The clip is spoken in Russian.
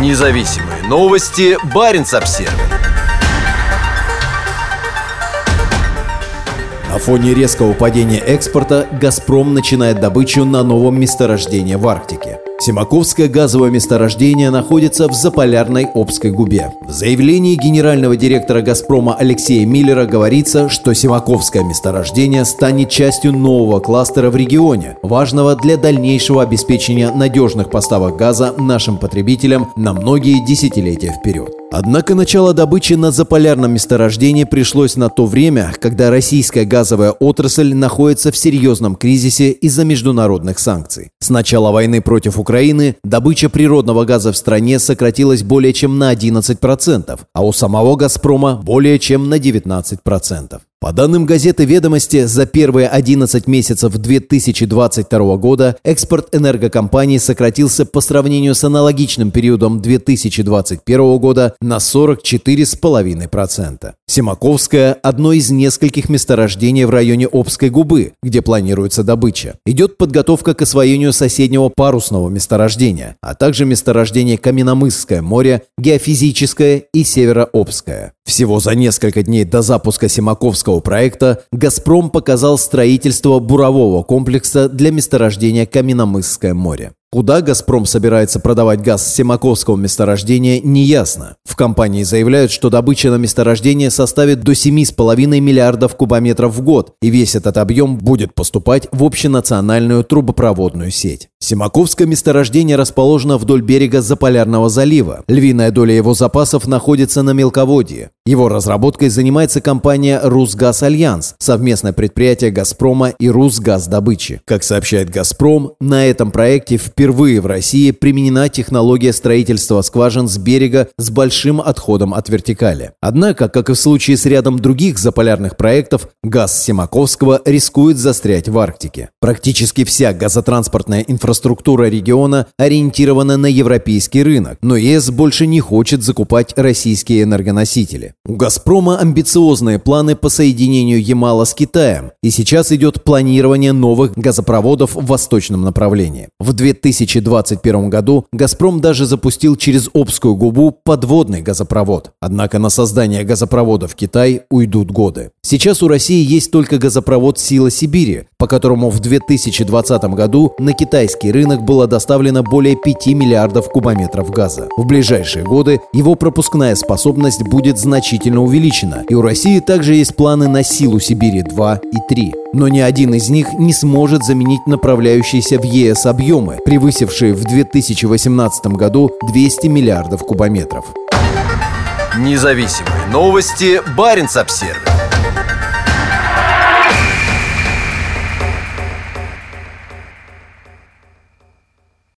Независимые новости. Барин обсерва На фоне резкого падения экспорта «Газпром» начинает добычу на новом месторождении в Арктике. Семаковское газовое месторождение находится в заполярной Обской губе. В заявлении генерального директора «Газпрома» Алексея Миллера говорится, что Семаковское месторождение станет частью нового кластера в регионе, важного для дальнейшего обеспечения надежных поставок газа нашим потребителям на многие десятилетия вперед. Однако начало добычи на заполярном месторождении пришлось на то время, когда российская газовая отрасль находится в серьезном кризисе из-за международных санкций. С начала войны против Украины добыча природного газа в стране сократилась более чем на 11%, а у самого «Газпрома» более чем на 19%. По данным газеты «Ведомости», за первые 11 месяцев 2022 года экспорт энергокомпании сократился по сравнению с аналогичным периодом 2021 года на 44,5%. Семаковская – одно из нескольких месторождений в районе Обской губы, где планируется добыча. Идет подготовка к освоению соседнего парусного месторождения, а также месторождение Каменомысское море, Геофизическое и Северообское. Всего за несколько дней до запуска Семаковского проекта «Газпром» показал строительство бурового комплекса для месторождения Каменомысское море. Куда «Газпром» собирается продавать газ с Семаковского месторождения, неясно. В компании заявляют, что добыча на месторождение составит до 7,5 миллиардов кубометров в год, и весь этот объем будет поступать в общенациональную трубопроводную сеть. Семаковское месторождение расположено вдоль берега Заполярного залива. Львиная доля его запасов находится на мелководье. Его разработкой занимается компания «Русгаз Альянс», совместное предприятие «Газпрома» и «Русгаздобычи». Как сообщает «Газпром», на этом проекте впервые в России применена технология строительства скважин с берега с большим отходом от вертикали. Однако, как и в случае с рядом других заполярных проектов, газ Семаковского рискует застрять в Арктике. Практически вся газотранспортная инфраструктура региона ориентирована на европейский рынок, но ЕС больше не хочет закупать российские энергоносители. У «Газпрома» амбициозные планы по соединению Ямала с Китаем, и сейчас идет планирование новых газопроводов в восточном направлении. В 2021 году «Газпром» даже запустил через Обскую губу подводный газопровод. Однако на создание газопровода в Китай уйдут годы. Сейчас у России есть только газопровод «Сила Сибири», по которому в 2020 году на китайский рынок было доставлено более 5 миллиардов кубометров газа. В ближайшие годы его пропускная способность будет значительно увеличена, и у России также есть планы на «Силу Сибири-2» и «3». Но ни один из них не сможет заменить направляющиеся в ЕС объемы, превысившие в 2018 году 200 миллиардов кубометров. Независимые новости. Барин обсервис